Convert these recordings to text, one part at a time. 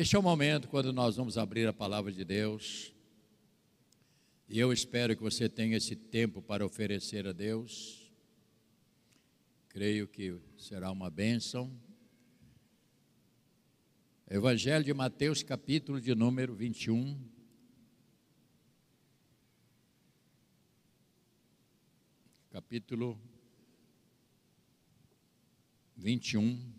Este é o momento quando nós vamos abrir a palavra de Deus. E eu espero que você tenha esse tempo para oferecer a Deus. Creio que será uma bênção. Evangelho de Mateus, capítulo de número 21. Capítulo 21.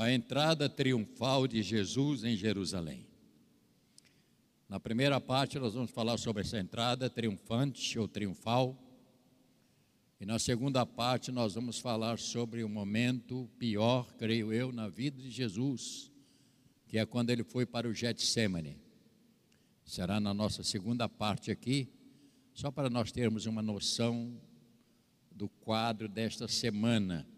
A entrada triunfal de Jesus em Jerusalém. Na primeira parte, nós vamos falar sobre essa entrada triunfante ou triunfal. E na segunda parte, nós vamos falar sobre o momento pior, creio eu, na vida de Jesus, que é quando ele foi para o Getsemane. Será na nossa segunda parte aqui, só para nós termos uma noção do quadro desta semana.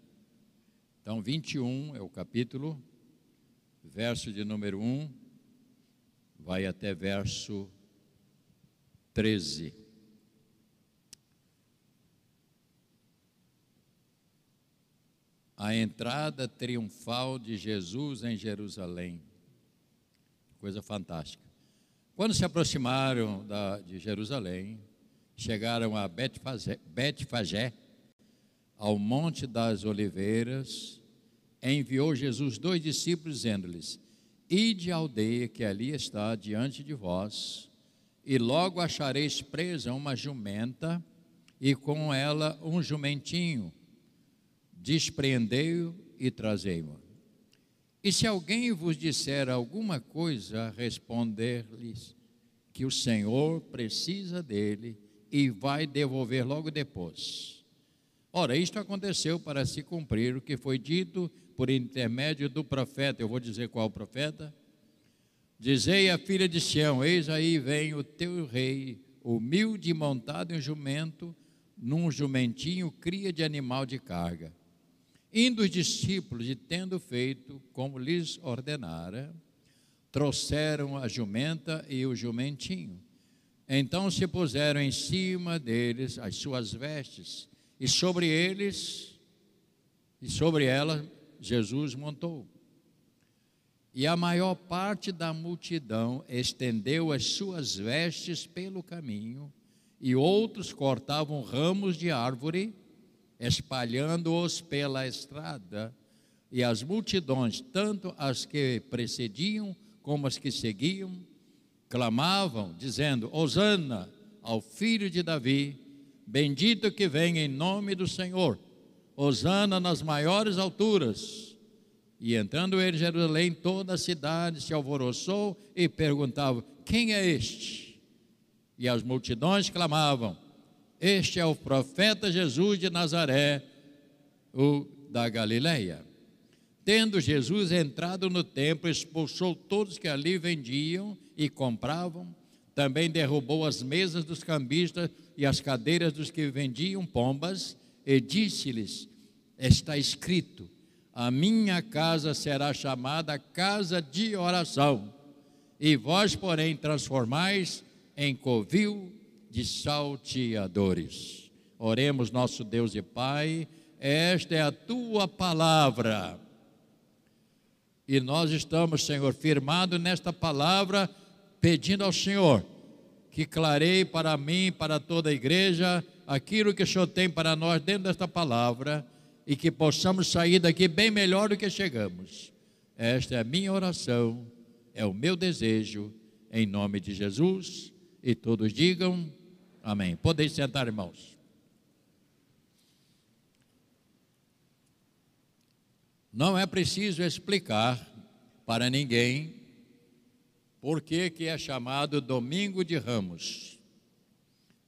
Então, 21 é o capítulo, verso de número 1, vai até verso 13. A entrada triunfal de Jesus em Jerusalém. Coisa fantástica. Quando se aproximaram da, de Jerusalém, chegaram a Betfagé, ao Monte das Oliveiras, enviou Jesus dois discípulos, dizendo-lhes: Ide à aldeia que ali está diante de vós, e logo achareis presa uma jumenta, e com ela um jumentinho. Despreendei-o e trazei-o. E se alguém vos disser alguma coisa, responder-lhes que o Senhor precisa dele e vai devolver logo depois. Ora, isto aconteceu para se cumprir o que foi dito por intermédio do profeta. Eu vou dizer qual profeta? Dizei à filha de Sião: Eis aí vem o teu rei, humilde montado em jumento, num jumentinho cria de animal de carga. Indo os discípulos e tendo feito como lhes ordenara, trouxeram a jumenta e o jumentinho. Então se puseram em cima deles as suas vestes e sobre eles, e sobre ela, Jesus montou. E a maior parte da multidão estendeu as suas vestes pelo caminho, e outros cortavam ramos de árvore, espalhando-os pela estrada. E as multidões, tanto as que precediam como as que seguiam, clamavam, dizendo: Hosana ao filho de Davi Bendito que vem em nome do Senhor. Hosana nas maiores alturas. E entrando ele em Jerusalém, toda a cidade se alvoroçou e perguntava: Quem é este? E as multidões clamavam: Este é o profeta Jesus de Nazaré, o da Galileia. Tendo Jesus entrado no templo, expulsou todos que ali vendiam e compravam, também derrubou as mesas dos cambistas e as cadeiras dos que vendiam pombas, e disse-lhes: Está escrito: A minha casa será chamada casa de oração, e vós, porém, transformais em covil de salteadores. Oremos, nosso Deus e Pai, esta é a tua palavra. E nós estamos, Senhor, firmados nesta palavra, pedindo ao Senhor que clareie para mim, para toda a igreja, aquilo que o Senhor tem para nós dentro desta palavra e que possamos sair daqui bem melhor do que chegamos. Esta é a minha oração, é o meu desejo, em nome de Jesus. E todos digam amém. Podem sentar, irmãos. Não é preciso explicar para ninguém por que, que é chamado Domingo de Ramos?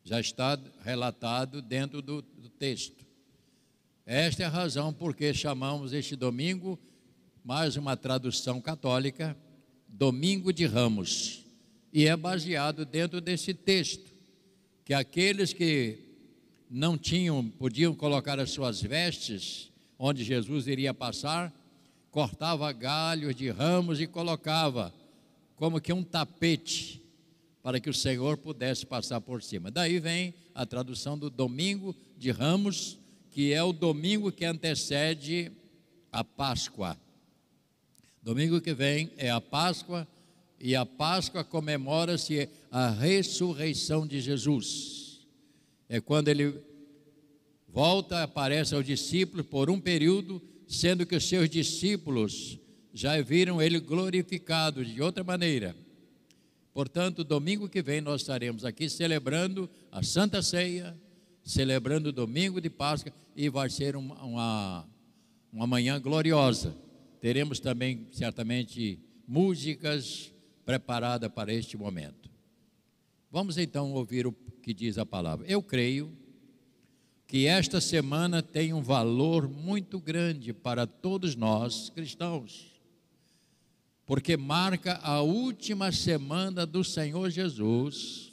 Já está relatado dentro do, do texto. Esta é a razão por que chamamos este domingo, mais uma tradução católica, Domingo de Ramos. E é baseado dentro desse texto, que aqueles que não tinham, podiam colocar as suas vestes onde Jesus iria passar, cortava galhos de ramos e colocava como que um tapete para que o Senhor pudesse passar por cima. Daí vem a tradução do domingo de ramos, que é o domingo que antecede a Páscoa. Domingo que vem é a Páscoa, e a Páscoa comemora-se a ressurreição de Jesus. É quando ele volta, aparece aos discípulos por um período, sendo que os seus discípulos já viram ele glorificado de outra maneira. Portanto, domingo que vem nós estaremos aqui celebrando a Santa Ceia, celebrando o domingo de Páscoa e vai ser uma, uma, uma manhã gloriosa. Teremos também, certamente, músicas preparadas para este momento. Vamos então ouvir o que diz a palavra. Eu creio que esta semana tem um valor muito grande para todos nós cristãos, porque marca a última semana do Senhor Jesus.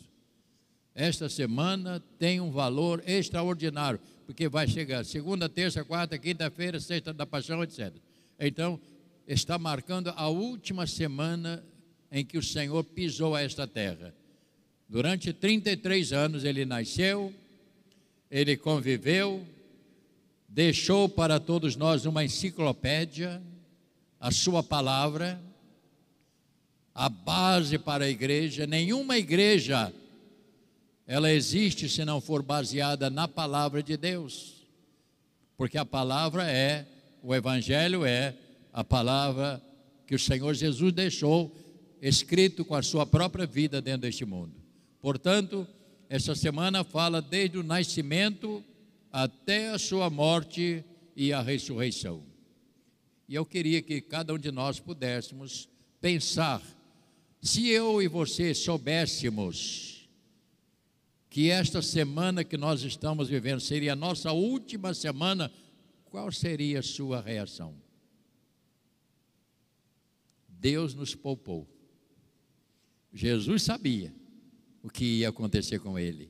Esta semana tem um valor extraordinário, porque vai chegar segunda, terça, quarta, quinta-feira, sexta da paixão, etc. Então, está marcando a última semana em que o Senhor pisou esta terra. Durante 33 anos ele nasceu, ele conviveu, deixou para todos nós uma enciclopédia, a sua palavra, a base para a igreja. Nenhuma igreja ela existe se não for baseada na palavra de Deus. Porque a palavra é, o evangelho é a palavra que o Senhor Jesus deixou escrito com a sua própria vida dentro deste mundo. Portanto, essa semana fala desde o nascimento até a sua morte e a ressurreição. E eu queria que cada um de nós pudéssemos pensar, se eu e você soubéssemos que esta semana que nós estamos vivendo seria a nossa última semana, qual seria a sua reação? Deus nos poupou. Jesus sabia o que ia acontecer com ele.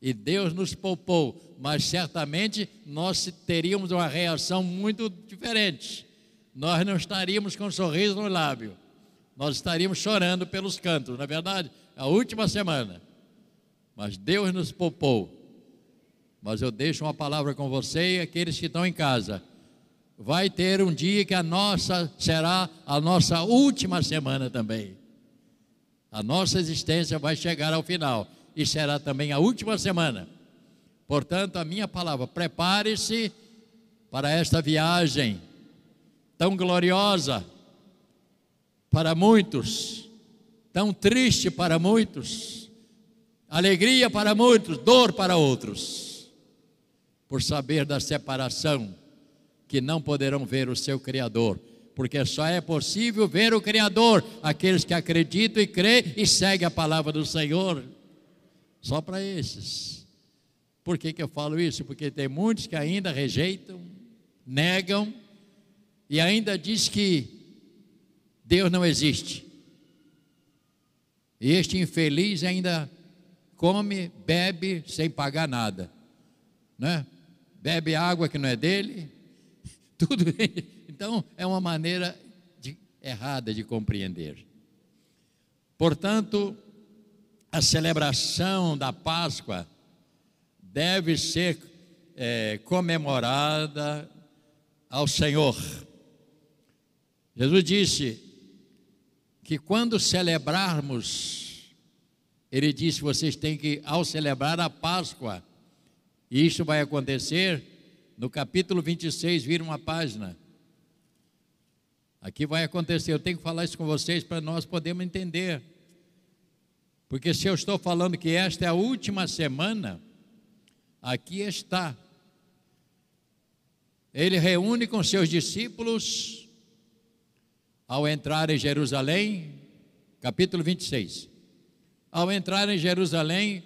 E Deus nos poupou, mas certamente nós teríamos uma reação muito diferente. Nós não estaríamos com um sorriso no lábio, nós estaríamos chorando pelos cantos, na é verdade, a última semana. Mas Deus nos poupou. Mas eu deixo uma palavra com você e aqueles que estão em casa. Vai ter um dia que a nossa será a nossa última semana também. A nossa existência vai chegar ao final e será também a última semana. Portanto, a minha palavra, prepare-se para esta viagem tão gloriosa para muitos, tão triste para muitos, alegria para muitos, dor para outros, por saber da separação que não poderão ver o seu Criador porque só é possível ver o Criador, aqueles que acreditam e creem e seguem a palavra do Senhor. Só para esses. Por que, que eu falo isso? Porque tem muitos que ainda rejeitam, negam e ainda diz que Deus não existe. E este infeliz ainda come, bebe sem pagar nada, né? Bebe água que não é dele, tudo então, é uma maneira de, errada de compreender. Portanto, a celebração da Páscoa deve ser é, comemorada ao Senhor. Jesus disse que quando celebrarmos, ele disse: vocês têm que, ao celebrar a Páscoa, e isso vai acontecer no capítulo 26, vira uma página. Aqui vai acontecer, eu tenho que falar isso com vocês para nós podermos entender. Porque se eu estou falando que esta é a última semana, aqui está. Ele reúne com seus discípulos ao entrar em Jerusalém, capítulo 26. Ao entrar em Jerusalém,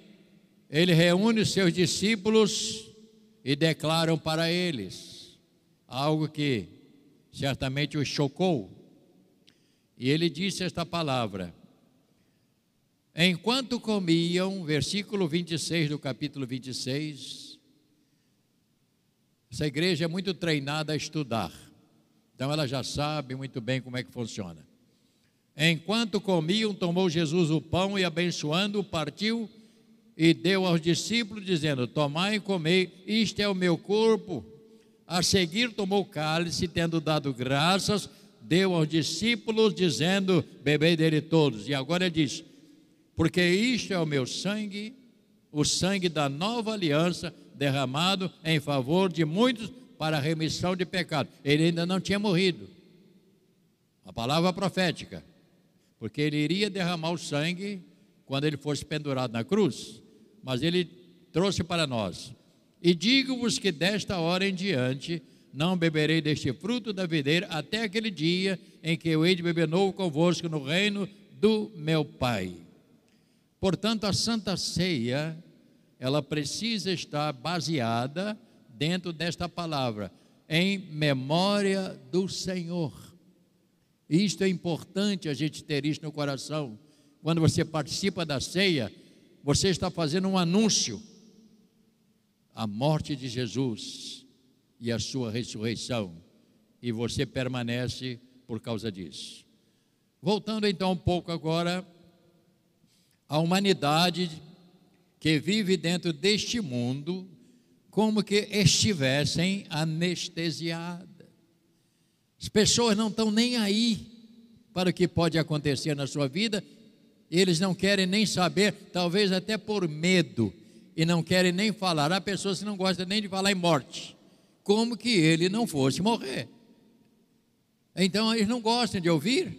ele reúne os seus discípulos e declaram para eles algo que certamente o chocou. E ele disse esta palavra: Enquanto comiam, versículo 26 do capítulo 26, essa igreja é muito treinada a estudar. Então ela já sabe muito bem como é que funciona. Enquanto comiam, tomou Jesus o pão e abençoando, partiu e deu aos discípulos, dizendo: Tomai e comei, isto é o meu corpo. A seguir, tomou o cálice, tendo dado graças, deu aos discípulos, dizendo: Bebei dele todos. E agora ele diz: Porque isto é o meu sangue, o sangue da nova aliança, derramado em favor de muitos para a remissão de pecado. Ele ainda não tinha morrido. A palavra profética. Porque ele iria derramar o sangue quando ele fosse pendurado na cruz. Mas ele trouxe para nós. E digo-vos que desta hora em diante não beberei deste fruto da videira até aquele dia em que eu hei de beber novo convosco no reino do meu Pai. Portanto, a Santa Ceia, ela precisa estar baseada dentro desta palavra, em memória do Senhor. Isto é importante a gente ter isso no coração. Quando você participa da ceia, você está fazendo um anúncio a morte de Jesus e a sua ressurreição, e você permanece por causa disso. Voltando então um pouco agora à humanidade que vive dentro deste mundo, como que estivessem anestesiadas. As pessoas não estão nem aí para o que pode acontecer na sua vida, eles não querem nem saber, talvez até por medo e não querem nem falar. Há pessoas que não gostam nem de falar em morte, como que ele não fosse morrer. Então eles não gostam de ouvir,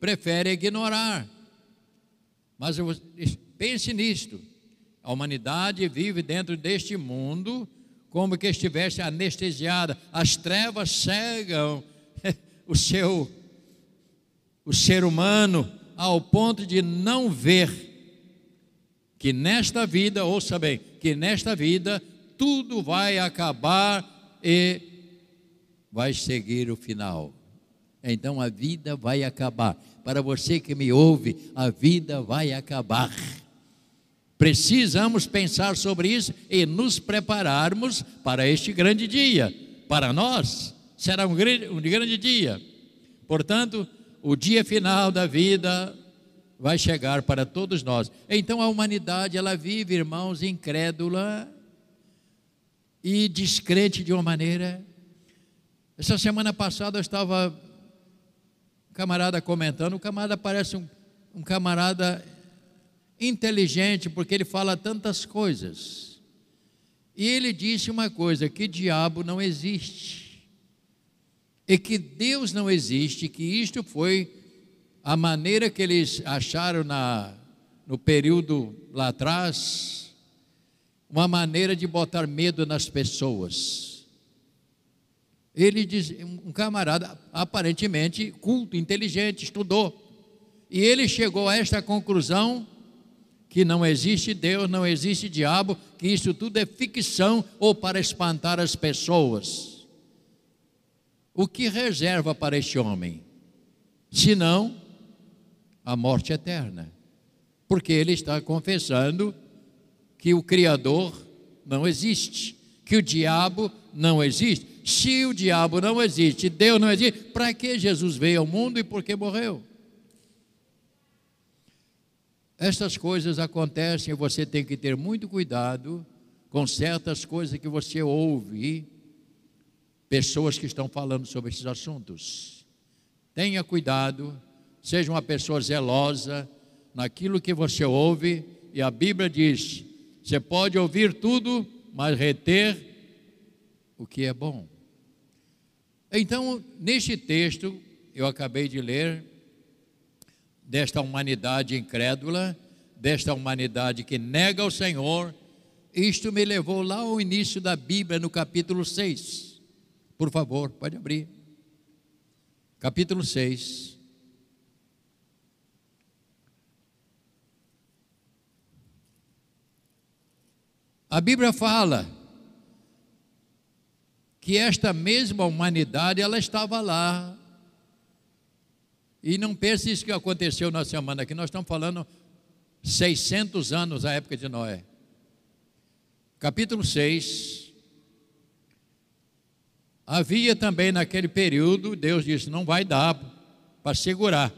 preferem ignorar. Mas pense nisto: a humanidade vive dentro deste mundo como que estivesse anestesiada, as trevas cegam o seu o ser humano ao ponto de não ver que nesta vida, ouça bem, que nesta vida tudo vai acabar e vai seguir o final. Então a vida vai acabar. Para você que me ouve, a vida vai acabar. Precisamos pensar sobre isso e nos prepararmos para este grande dia. Para nós, será um grande, um grande dia. Portanto, o dia final da vida vai chegar para todos nós. Então a humanidade, ela vive, irmãos, incrédula e descrente de uma maneira. Essa semana passada eu estava um camarada comentando, o camarada parece um, um camarada inteligente, porque ele fala tantas coisas. E ele disse uma coisa: que diabo não existe. E que Deus não existe, que isto foi a maneira que eles acharam na, no período lá atrás, uma maneira de botar medo nas pessoas. Ele diz, um camarada aparentemente culto, inteligente, estudou, e ele chegou a esta conclusão que não existe Deus, não existe diabo, que isso tudo é ficção ou para espantar as pessoas. O que reserva para este homem? Se não a morte eterna. Porque ele está confessando que o Criador não existe, que o diabo não existe. Se o diabo não existe, Deus não existe, para que Jesus veio ao mundo e por que morreu? Estas coisas acontecem e você tem que ter muito cuidado com certas coisas que você ouve, pessoas que estão falando sobre esses assuntos. Tenha cuidado Seja uma pessoa zelosa naquilo que você ouve, e a Bíblia diz: você pode ouvir tudo, mas reter o que é bom. Então, neste texto, eu acabei de ler, desta humanidade incrédula, desta humanidade que nega o Senhor, isto me levou lá ao início da Bíblia, no capítulo 6. Por favor, pode abrir. Capítulo 6. A Bíblia fala que esta mesma humanidade ela estava lá. E não pense isso que aconteceu na semana aqui, nós estamos falando 600 anos a época de Noé. Capítulo 6. Havia também naquele período, Deus disse: não vai dar para segurar.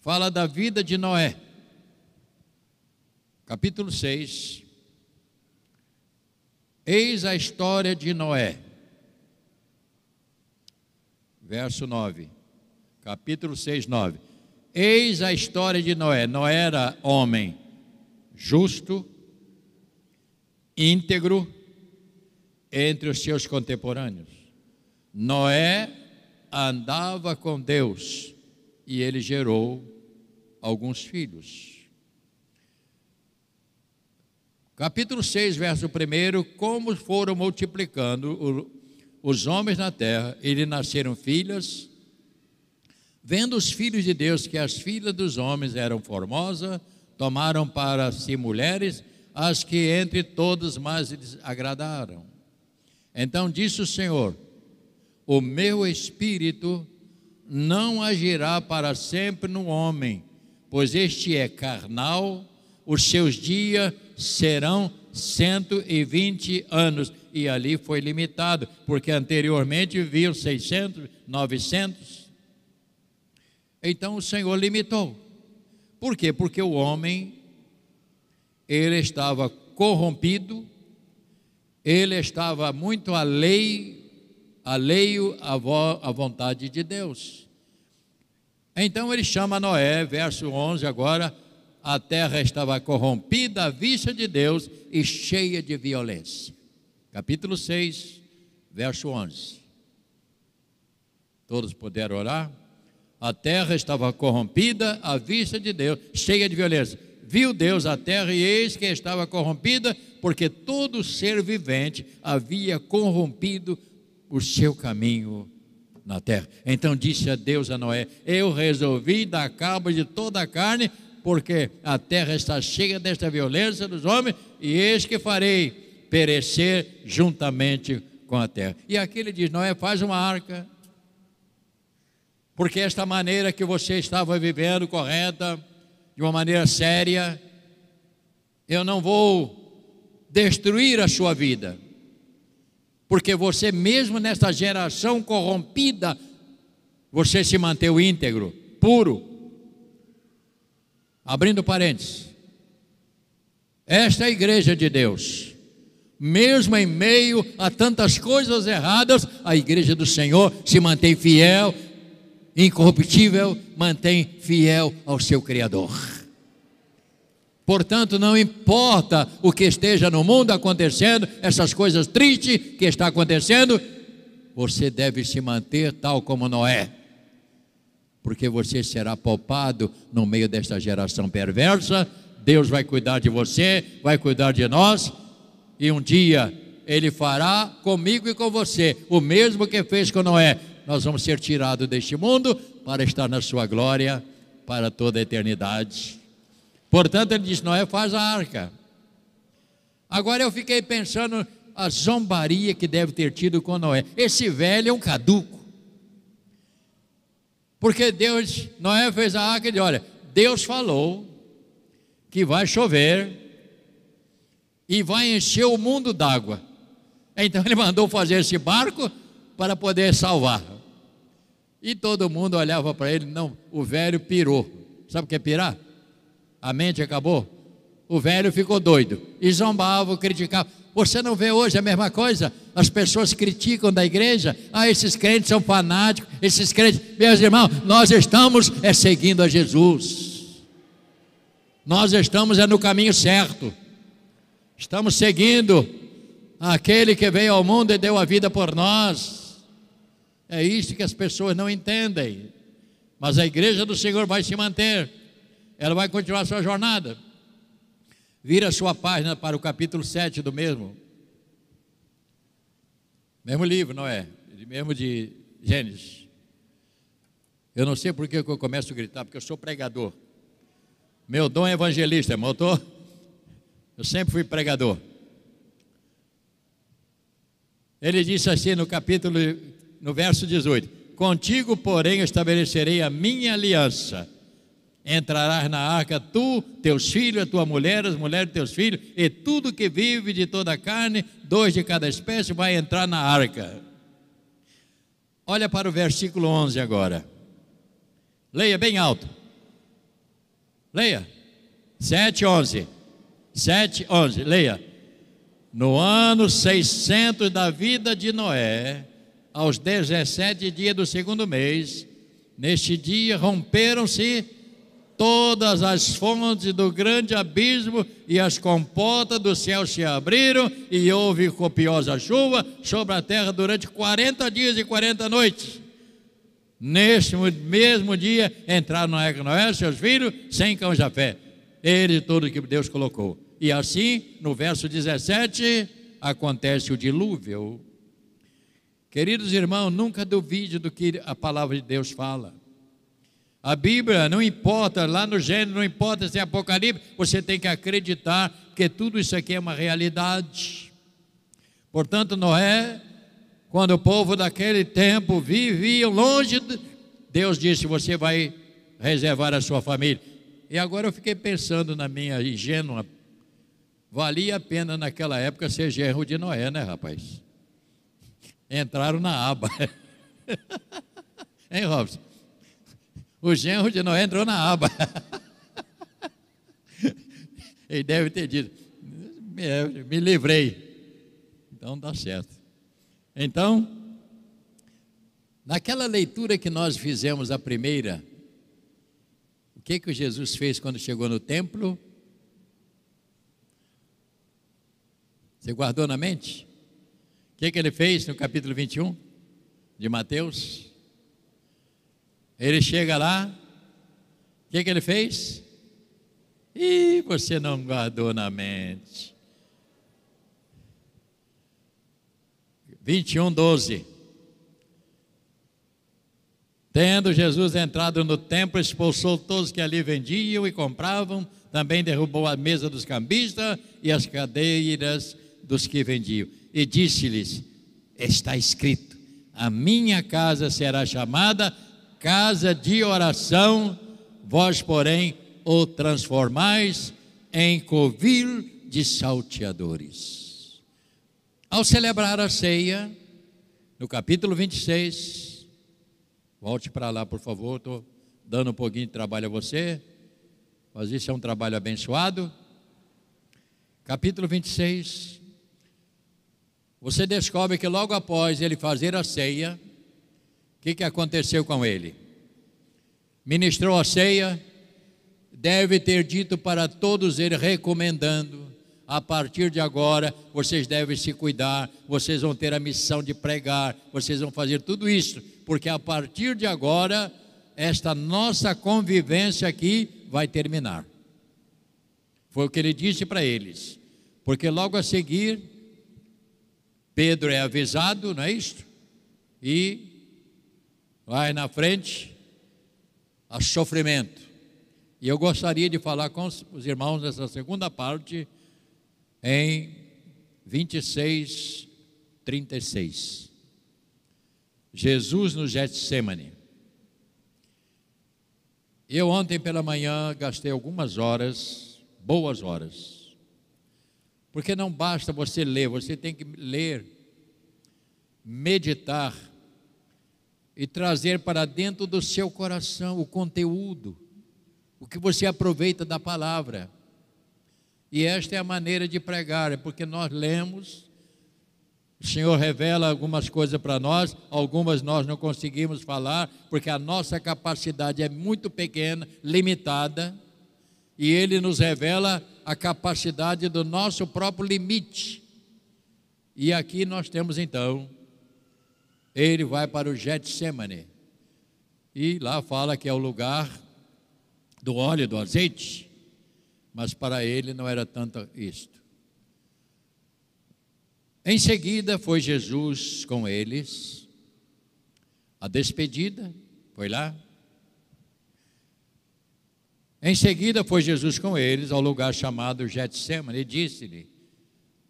Fala da vida de Noé, capítulo 6. Eis a história de Noé, verso 9, capítulo 6, 9. Eis a história de Noé. Noé era homem justo, íntegro, entre os seus contemporâneos. Noé andava com Deus e ele gerou alguns filhos. Capítulo 6, verso 1: Como foram multiplicando os homens na terra, e lhe nasceram filhas. Vendo os filhos de Deus que as filhas dos homens eram formosas, tomaram para si mulheres, as que entre todos mais lhes agradaram. Então disse o Senhor: O meu espírito não agirá para sempre no homem, pois este é carnal, os seus dias serão 120 anos. E ali foi limitado, porque anteriormente viu 600, 900. Então o Senhor limitou. Por quê? Porque o homem, ele estava corrompido, ele estava muito alheio, alheio à, vo, à vontade de Deus. Então ele chama Noé, verso 11 agora, a terra estava corrompida à vista de Deus e cheia de violência. Capítulo 6, verso 11. Todos puderam orar? A terra estava corrompida à vista de Deus, cheia de violência. Viu Deus a terra e eis que estava corrompida, porque todo ser vivente havia corrompido o seu caminho na terra. Então disse a Deus a Noé: Eu resolvi dar cabo de toda a carne, porque a terra está cheia desta violência dos homens, e eis que farei perecer juntamente com a terra. E aqui ele diz: Noé, faz uma arca, porque esta maneira que você estava vivendo correta, de uma maneira séria, eu não vou destruir a sua vida. Porque você, mesmo nesta geração corrompida, você se manteve íntegro, puro. Abrindo parênteses. Esta é a igreja de Deus. Mesmo em meio a tantas coisas erradas, a igreja do Senhor se mantém fiel, incorruptível, mantém fiel ao seu Criador. Portanto, não importa o que esteja no mundo acontecendo, essas coisas tristes que está acontecendo, você deve se manter tal como Noé, porque você será poupado no meio desta geração perversa. Deus vai cuidar de você, vai cuidar de nós, e um dia Ele fará comigo e com você o mesmo que fez com Noé. Nós vamos ser tirados deste mundo para estar na Sua glória para toda a eternidade. Portanto, ele diz: Noé faz a arca. Agora eu fiquei pensando a zombaria que deve ter tido com Noé. Esse velho é um caduco. Porque Deus, Noé fez a arca e disse: Olha, Deus falou que vai chover e vai encher o mundo d'água. Então ele mandou fazer esse barco para poder salvar. E todo mundo olhava para ele, não, o velho pirou. Sabe o que é pirar? A mente acabou. O velho ficou doido e zombava, criticava. Você não vê hoje a mesma coisa? As pessoas criticam da igreja. Ah, esses crentes são fanáticos. Esses crentes, meus irmãos, nós estamos é seguindo a Jesus. Nós estamos é no caminho certo. Estamos seguindo aquele que veio ao mundo e deu a vida por nós. É isso que as pessoas não entendem. Mas a igreja do Senhor vai se manter ela vai continuar sua jornada. Vira sua página para o capítulo 7 do mesmo. Mesmo livro, não é? Mesmo de Gênesis. Eu não sei por que eu começo a gritar, porque eu sou pregador. Meu dom é evangelista, irmão. Eu, eu sempre fui pregador. Ele disse assim no capítulo, no verso 18: Contigo, porém, estabelecerei a minha aliança Entrarás na arca tu, teus filhos, a tua mulher, as mulheres de teus filhos, e tudo que vive de toda a carne, dois de cada espécie, vai entrar na arca. Olha para o versículo 11 agora. Leia bem alto. Leia. 7, 11. 7, 11. Leia. No ano 600 da vida de Noé, aos 17 dias do segundo mês, neste dia romperam-se todas as fontes do grande abismo e as comportas do céu se abriram e houve copiosa chuva sobre a terra durante 40 dias e 40 noites. Neste mesmo dia entraram Noé Noé, seus filhos, sem cão Jafé. Ele tudo que Deus colocou. E assim, no verso 17, acontece o dilúvio. Queridos irmãos, nunca duvide do que a palavra de Deus fala. A Bíblia não importa, lá no Gênesis não importa se é Apocalipse, você tem que acreditar que tudo isso aqui é uma realidade. Portanto, Noé, quando o povo daquele tempo vivia longe, Deus disse: Você vai reservar a sua família. E agora eu fiquei pensando na minha ingênua, valia a pena naquela época ser genro de Noé, né, rapaz? Entraram na aba. hein, Robson? O genro de Noé entrou na aba. Ele deve ter dito: me, me livrei. Então dá certo. Então, naquela leitura que nós fizemos a primeira, o que que Jesus fez quando chegou no templo? Você guardou na mente? O que, que ele fez no capítulo 21 de Mateus? Ele chega lá, o que, que ele fez? E você não guardou na mente. 21, 12. Tendo Jesus entrado no templo, expulsou todos que ali vendiam e compravam, também derrubou a mesa dos cambistas e as cadeiras dos que vendiam. E disse-lhes: Está escrito: A minha casa será chamada casa de oração, vós, porém, o transformais em covil de salteadores. Ao celebrar a ceia, no capítulo 26, volte para lá, por favor, estou dando um pouquinho de trabalho a você, mas isso é um trabalho abençoado. Capítulo 26, você descobre que logo após ele fazer a ceia, que, que aconteceu com ele? Ministrou a ceia, deve ter dito para todos eles, recomendando: a partir de agora, vocês devem se cuidar, vocês vão ter a missão de pregar, vocês vão fazer tudo isso, porque a partir de agora, esta nossa convivência aqui vai terminar. Foi o que ele disse para eles, porque logo a seguir, Pedro é avisado, não é isto? E vai na frente a sofrimento. E eu gostaria de falar com os irmãos nessa segunda parte em 26, 36. Jesus no Getsemane. Eu ontem pela manhã gastei algumas horas, boas horas, porque não basta você ler, você tem que ler, meditar, e trazer para dentro do seu coração o conteúdo, o que você aproveita da palavra. E esta é a maneira de pregar, é porque nós lemos, o Senhor revela algumas coisas para nós, algumas nós não conseguimos falar, porque a nossa capacidade é muito pequena, limitada, e Ele nos revela a capacidade do nosso próprio limite. E aqui nós temos então ele vai para o Getsemane. E lá fala que é o lugar do óleo, do azeite. Mas para ele não era tanto isto. Em seguida foi Jesus com eles. A despedida foi lá. Em seguida foi Jesus com eles ao lugar chamado Getsemane e disse-lhe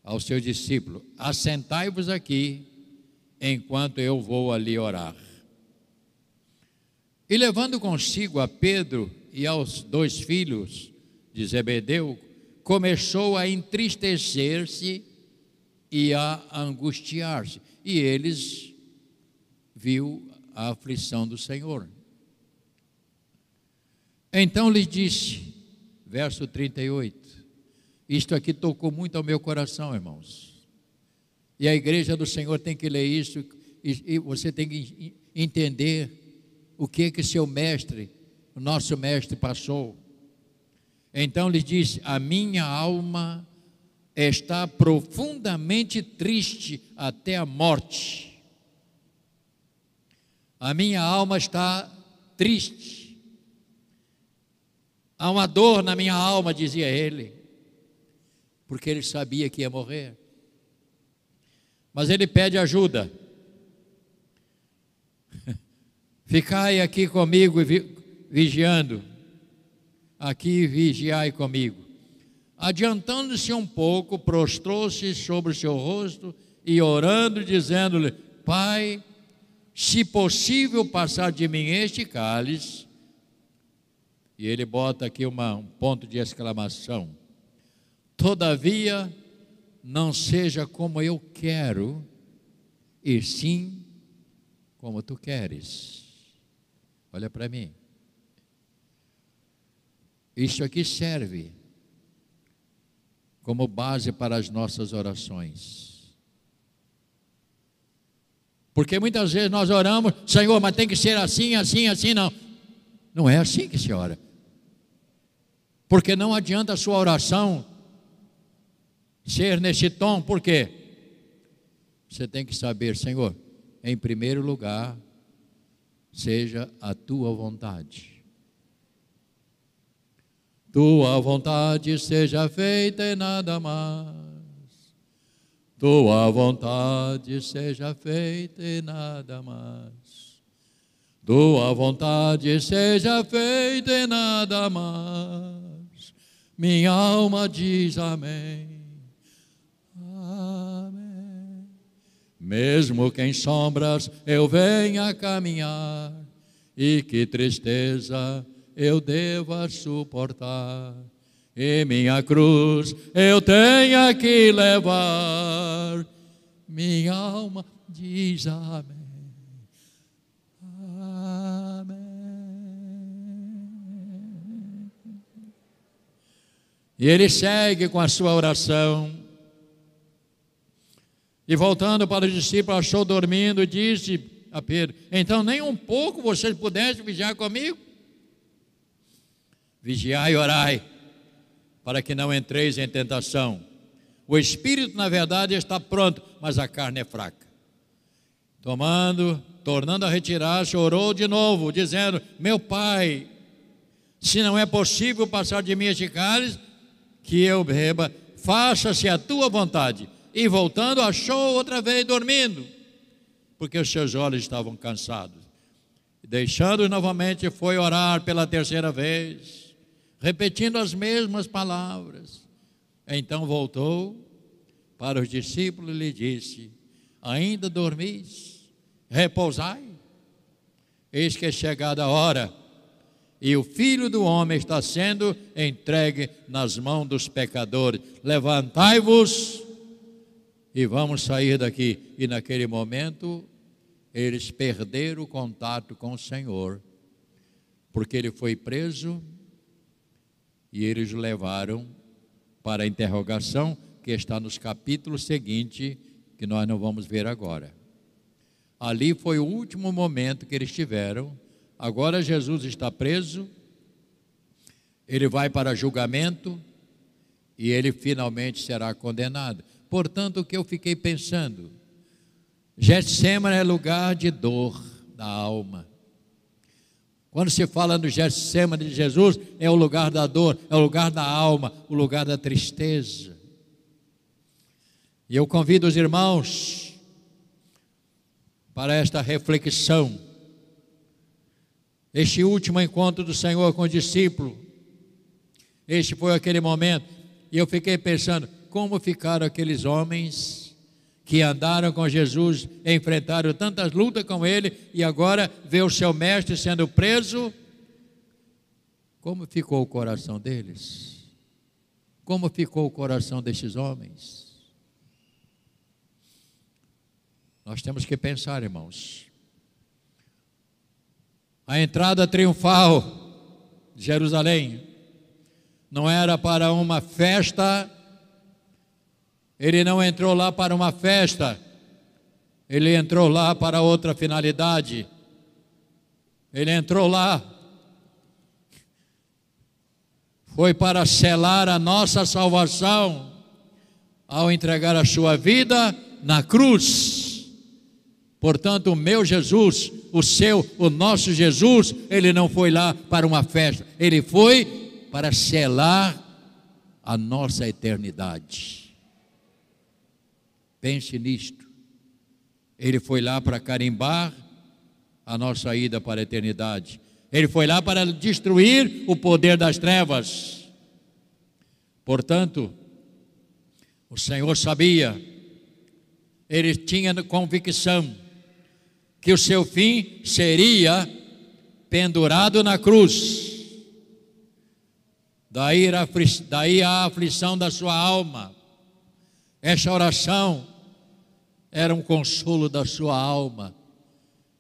ao seu discípulo: Assentai-vos aqui enquanto eu vou ali orar. E levando consigo a Pedro e aos dois filhos de Zebedeu, começou a entristecer-se e a angustiar-se. E eles viu a aflição do Senhor. Então lhe disse, verso 38, isto aqui tocou muito ao meu coração, irmãos. E a igreja do Senhor tem que ler isso e, você tem que entender o que que seu mestre, o nosso mestre passou. Então lhe disse: A minha alma está profundamente triste até a morte. A minha alma está triste. Há uma dor na minha alma, dizia ele, porque ele sabia que ia morrer. Mas ele pede ajuda. Ficai aqui comigo vigiando. Aqui vigiai comigo. Adiantando-se um pouco, prostrou-se sobre o seu rosto e orando, dizendo-lhe: Pai, se possível passar de mim este cálice. E ele bota aqui uma, um ponto de exclamação. Todavia, não seja como eu quero, e sim como tu queres. Olha para mim. Isso aqui serve como base para as nossas orações. Porque muitas vezes nós oramos, Senhor, mas tem que ser assim, assim, assim, não. Não é assim que se ora. Porque não adianta a sua oração ser nesse tom, por quê? Você tem que saber, Senhor, em primeiro lugar, seja a tua vontade. Tua vontade seja feita e nada mais. Tua vontade seja feita e nada mais. Tua vontade seja feita e nada mais. Minha alma diz amém. Mesmo que em sombras eu venha caminhar, e que tristeza eu deva suportar, e minha cruz eu tenha que levar, minha alma diz amém. Amém. E ele segue com a sua oração. E voltando para os discípulos, achou dormindo e disse a Pedro: Então, nem um pouco vocês pudessem vigiar comigo? Vigiai e orai, para que não entreis em tentação. O espírito, na verdade, está pronto, mas a carne é fraca. Tomando, tornando a retirar-se, orou de novo, dizendo: Meu pai, se não é possível passar de mim este cálice, que eu beba, faça-se a tua vontade e voltando, achou outra vez dormindo, porque os seus olhos estavam cansados. Deixando novamente, foi orar pela terceira vez, repetindo as mesmas palavras. Então voltou para os discípulos e lhe disse: Ainda dormis? Repousai? Eis que é chegada a hora, e o filho do homem está sendo entregue nas mãos dos pecadores. Levantai-vos e vamos sair daqui. E naquele momento, eles perderam o contato com o Senhor, porque ele foi preso e eles o levaram para a interrogação, que está nos capítulos seguintes, que nós não vamos ver agora. Ali foi o último momento que eles tiveram. Agora Jesus está preso, ele vai para julgamento e ele finalmente será condenado. Portanto, o que eu fiquei pensando? Getsemane é lugar de dor da alma. Quando se fala no Getsemane de Jesus, é o lugar da dor, é o lugar da alma, o lugar da tristeza. E eu convido os irmãos para esta reflexão. Este último encontro do Senhor com o discípulo, este foi aquele momento, e eu fiquei pensando: como ficaram aqueles homens que andaram com Jesus, enfrentaram tantas lutas com ele e agora vê o seu mestre sendo preso, Como ficou o coração deles? Como ficou o coração destes homens? Nós temos que pensar, irmãos. A entrada triunfal de Jerusalém não era para uma festa, ele não entrou lá para uma festa, ele entrou lá para outra finalidade. Ele entrou lá, foi para selar a nossa salvação, ao entregar a sua vida na cruz. Portanto, o meu Jesus, o seu, o nosso Jesus, ele não foi lá para uma festa, ele foi para selar a nossa eternidade. Pense nisto. Ele foi lá para carimbar a nossa ida para a eternidade. Ele foi lá para destruir o poder das trevas. Portanto, o Senhor sabia, ele tinha convicção que o seu fim seria pendurado na cruz. Daí a, daí a aflição da sua alma. Esta oração era um consolo da sua alma.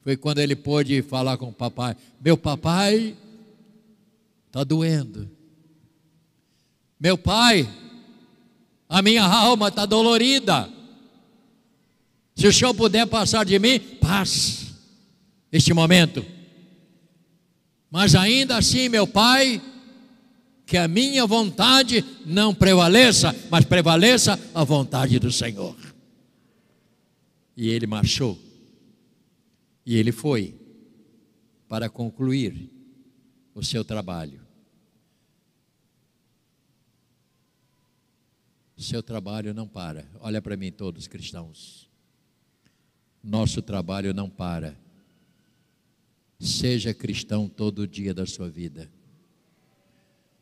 Foi quando ele pôde falar com o papai: Meu papai está doendo. Meu pai, a minha alma está dolorida. Se o senhor puder passar de mim, passe este momento. Mas ainda assim, meu pai, que a minha vontade não prevaleça, mas prevaleça a vontade do Senhor. E ele marchou. E ele foi para concluir o seu trabalho. Seu trabalho não para. Olha para mim, todos cristãos. Nosso trabalho não para. Seja cristão todo dia da sua vida.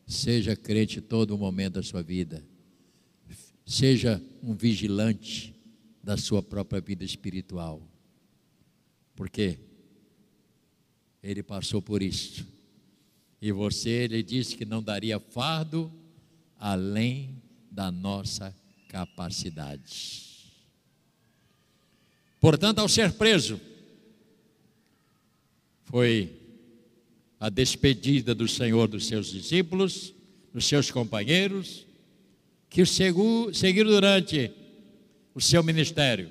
Seja crente todo momento da sua vida. Seja um vigilante da sua própria vida espiritual. Porque ele passou por isso. E você, ele disse que não daria fardo além da nossa capacidade. Portanto, ao ser preso, foi a despedida do Senhor dos seus discípulos, dos seus companheiros, que o seguiram durante o seu ministério.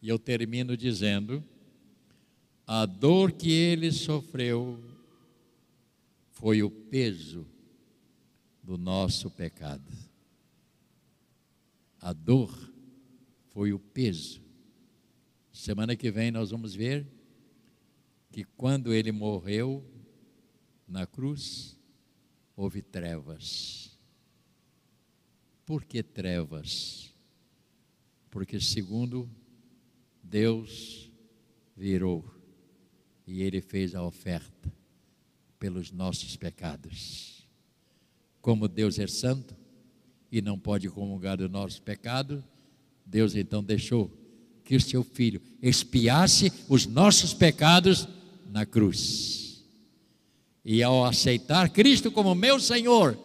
E eu termino dizendo: a dor que ele sofreu foi o peso do nosso pecado. A dor foi o peso. Semana que vem nós vamos ver que quando ele morreu na cruz, houve trevas. Por que trevas? porque segundo Deus virou e ele fez a oferta pelos nossos pecados. Como Deus é santo e não pode comungar do nosso pecado, Deus então deixou que o seu filho expiasse os nossos pecados na cruz. E ao aceitar Cristo como meu Senhor,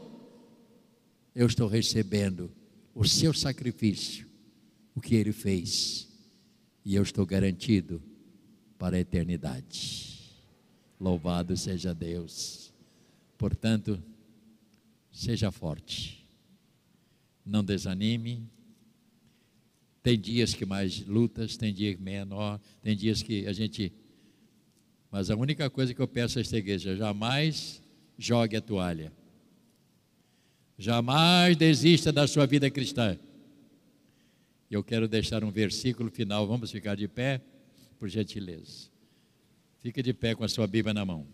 eu estou recebendo o seu sacrifício o que ele fez. E eu estou garantido para a eternidade. Louvado seja Deus. Portanto, seja forte. Não desanime. Tem dias que mais lutas, tem dias menor, tem dias que a gente. Mas a única coisa que eu peço a esta igreja, jamais jogue a toalha. Jamais desista da sua vida cristã. Eu quero deixar um versículo final. Vamos ficar de pé, por gentileza. Fique de pé com a sua Bíblia na mão.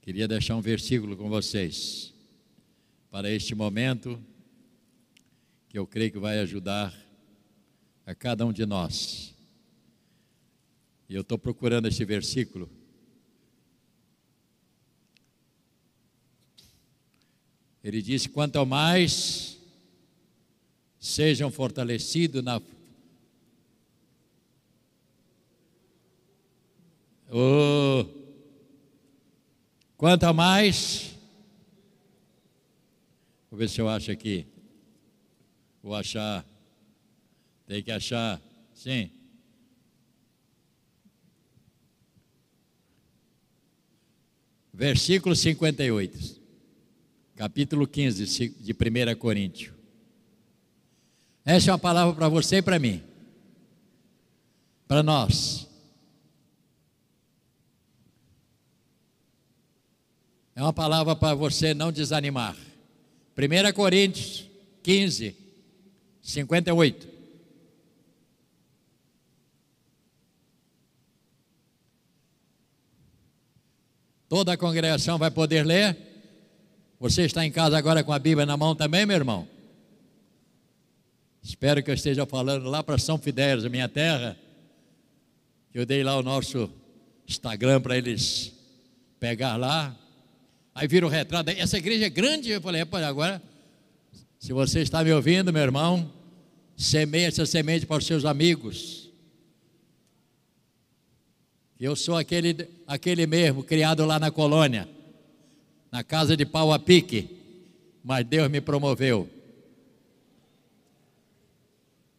Queria deixar um versículo com vocês para este momento que eu creio que vai ajudar a cada um de nós. E eu estou procurando este versículo Ele disse: quanto mais sejam fortalecidos na Oh. Quanto mais? Vou ver se eu acho aqui. Vou achar. Tem que achar. Sim. Versículo 58. Capítulo 15 de 1 Coríntios. Essa é uma palavra para você e para mim. Para nós. É uma palavra para você não desanimar. 1 Coríntios 15, 58. Toda a congregação vai poder ler? Você está em casa agora com a Bíblia na mão também, meu irmão? Espero que eu esteja falando lá para São Fidélis, minha terra. Eu dei lá o nosso Instagram para eles pegar lá. Aí viram o retrato. Essa igreja é grande. Eu falei, agora, se você está me ouvindo, meu irmão, semeie essa semente para os seus amigos. Eu sou aquele, aquele mesmo, criado lá na colônia, na casa de pau a pique, mas Deus me promoveu.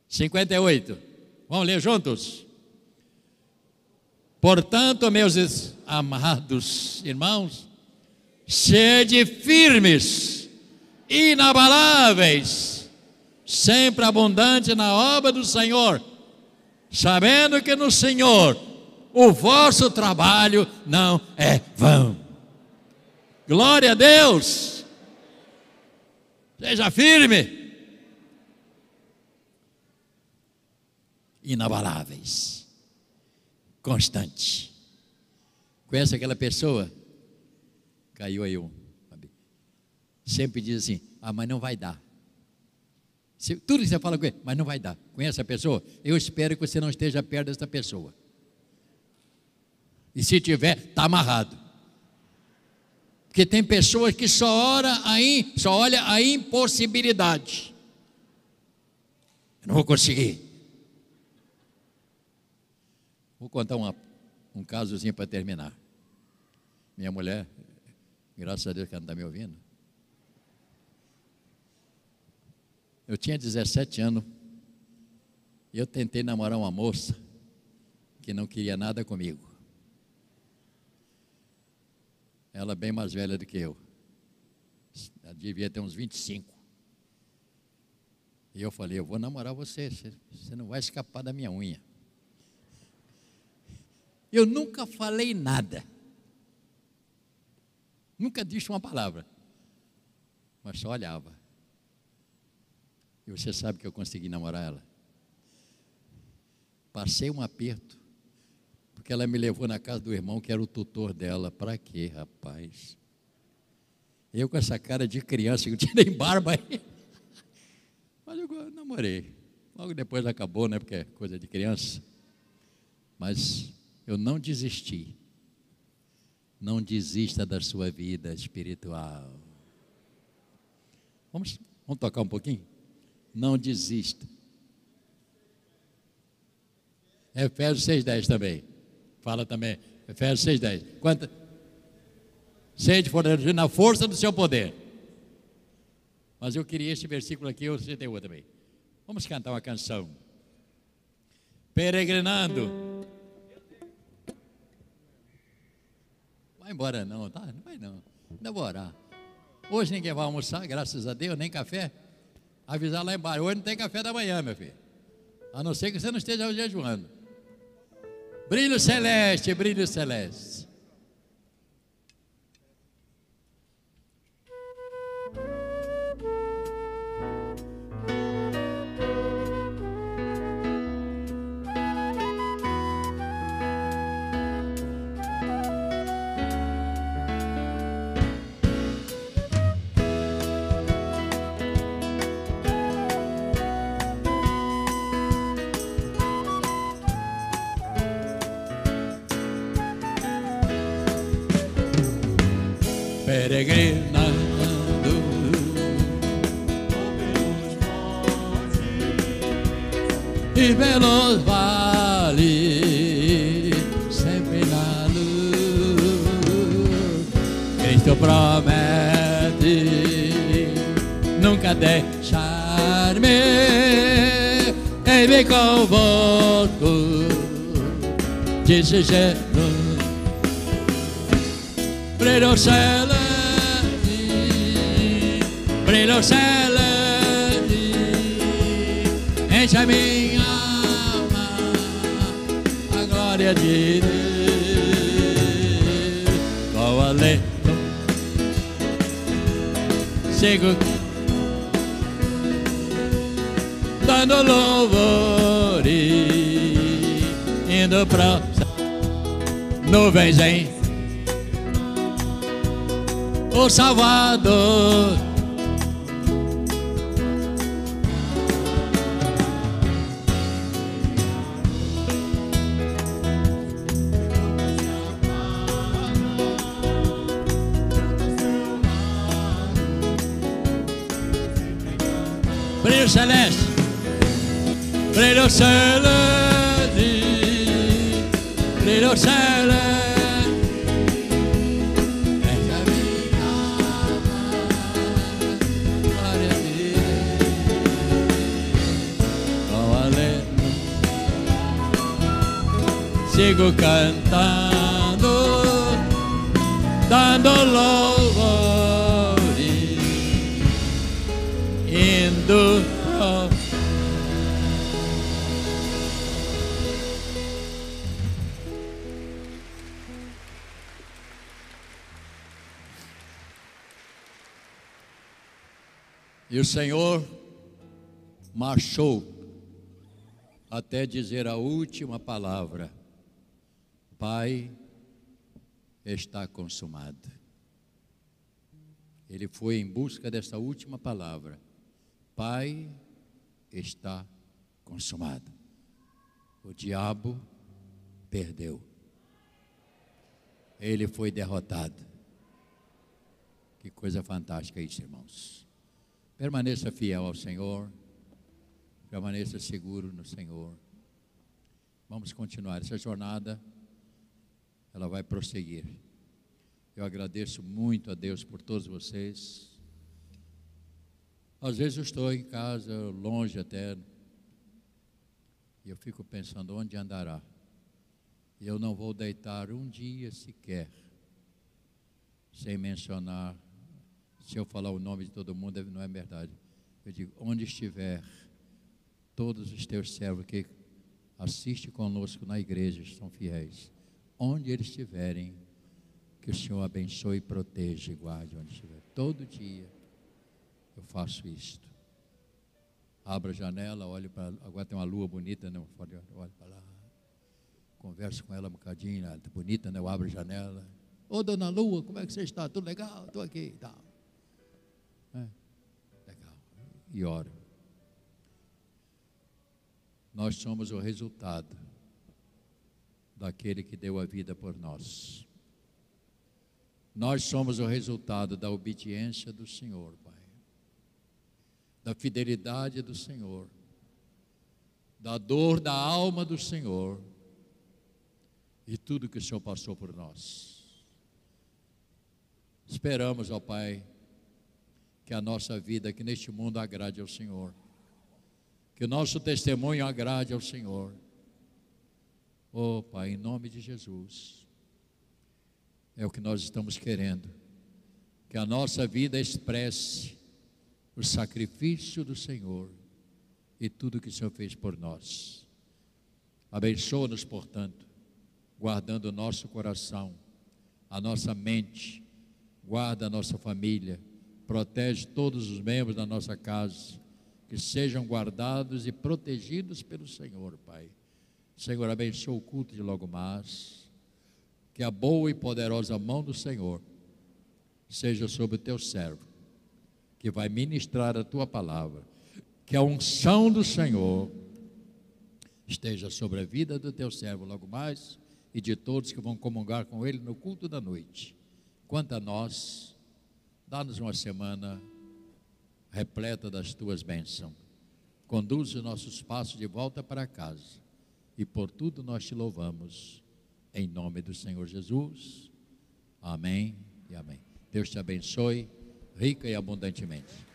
58. Vamos ler juntos? Portanto, meus amados irmãos, sede firmes, inabaláveis, sempre abundante na obra do Senhor, sabendo que no Senhor o vosso trabalho não é vão. Glória a Deus. Seja firme. Inabaláveis. Constante. Conhece aquela pessoa Caiu aí um. Sempre diz assim: ah, mas não vai dar. Se, tudo que você fala com ele, mas não vai dar. Conhece a pessoa? Eu espero que você não esteja perto dessa pessoa. E se tiver, está amarrado. Porque tem pessoas que só, ora a só olha a impossibilidade. Eu não vou conseguir. Vou contar uma, um casozinho para terminar. Minha mulher Graças a Deus que ela não está me ouvindo. Eu tinha 17 anos e eu tentei namorar uma moça que não queria nada comigo. Ela bem mais velha do que eu. Ela devia ter uns 25. E eu falei, eu vou namorar você, você não vai escapar da minha unha. Eu nunca falei nada. Nunca disse uma palavra, mas só olhava. E você sabe que eu consegui namorar ela. Passei um aperto, porque ela me levou na casa do irmão que era o tutor dela. Para quê, rapaz? Eu com essa cara de criança, eu tinha nem barba aí. Mas eu namorei. Logo depois acabou, né? Porque é coisa de criança. Mas eu não desisti. Não desista da sua vida espiritual. Vamos, vamos tocar um pouquinho? Não desista. Efésios 6,10 também. Fala também. Efésios 6,10. Quanta? Sede fortalecido na força do seu poder. Mas eu queria este versículo aqui, eu citei outro também. Vamos cantar uma canção. Peregrinando vai embora não, tá? Não vai não. Ainda vou orar. Hoje ninguém vai almoçar, graças a Deus, nem café. Avisar lá embaixo, hoje não tem café da manhã, meu filho. A não ser que você não esteja jejuando. Brilho celeste, brilho celeste. Peregrinando e pelos vales sempre na Cristo promete nunca deixar-me. Ei-me convosco, disse Jesus. Brilho celeste, brilho celeste, enche a minha alma, a glória de Deus. Qual alento, sigo dando louvores, indo pra nuvens em o Salvador. Celeste, brilho celeste, brilho celeste. Sigo cantando, dando louvores, indo o Senhor marchou até dizer a última palavra: Pai, está consumado. Ele foi em busca dessa última palavra: Pai, está consumado. O diabo perdeu. Ele foi derrotado. Que coisa fantástica isso, irmãos. Permaneça fiel ao Senhor. Permaneça seguro no Senhor. Vamos continuar essa jornada. Ela vai prosseguir. Eu agradeço muito a Deus por todos vocês. Às vezes eu estou em casa, longe até, e eu fico pensando onde andará. E eu não vou deitar um dia sequer sem mencionar se eu falar o nome de todo mundo, não é verdade. Eu digo, onde estiver, todos os teus servos que assistem conosco na igreja são fiéis. Onde eles estiverem, que o Senhor abençoe proteja e guarde onde estiver. Todo dia eu faço isto. Abra a janela, olhe para. Agora tem uma lua bonita, né? Olhe para lá. Converso com ela um bocadinho, tá bonita, né? Eu abro a janela. Ô dona Lua, como é que você está? Tudo legal? Estou aqui e E oro. Nós somos o resultado daquele que deu a vida por nós. Nós somos o resultado da obediência do Senhor, Pai. Da fidelidade do Senhor. Da dor da alma do Senhor. E tudo que o Senhor passou por nós. Esperamos, ó Pai, que a nossa vida aqui neste mundo agrade ao Senhor. Que o nosso testemunho agrade ao Senhor. Oh, Pai, em nome de Jesus. É o que nós estamos querendo. Que a nossa vida expresse o sacrifício do Senhor e tudo que o Senhor fez por nós. Abençoa-nos, portanto, guardando o nosso coração, a nossa mente, guarda a nossa família, protege todos os membros da nossa casa, que sejam guardados e protegidos pelo Senhor, Pai. Senhor, abençoa o culto de logo mais, que a boa e poderosa mão do Senhor seja sobre o teu servo, que vai ministrar a tua palavra, que a unção do Senhor esteja sobre a vida do teu servo logo mais e de todos que vão comungar com ele no culto da noite. Quanto a nós, dá-nos uma semana repleta das tuas bênçãos. Conduz os nossos passos de volta para casa. E por tudo nós te louvamos. Em nome do Senhor Jesus. Amém e amém. Deus te abençoe rica e abundantemente.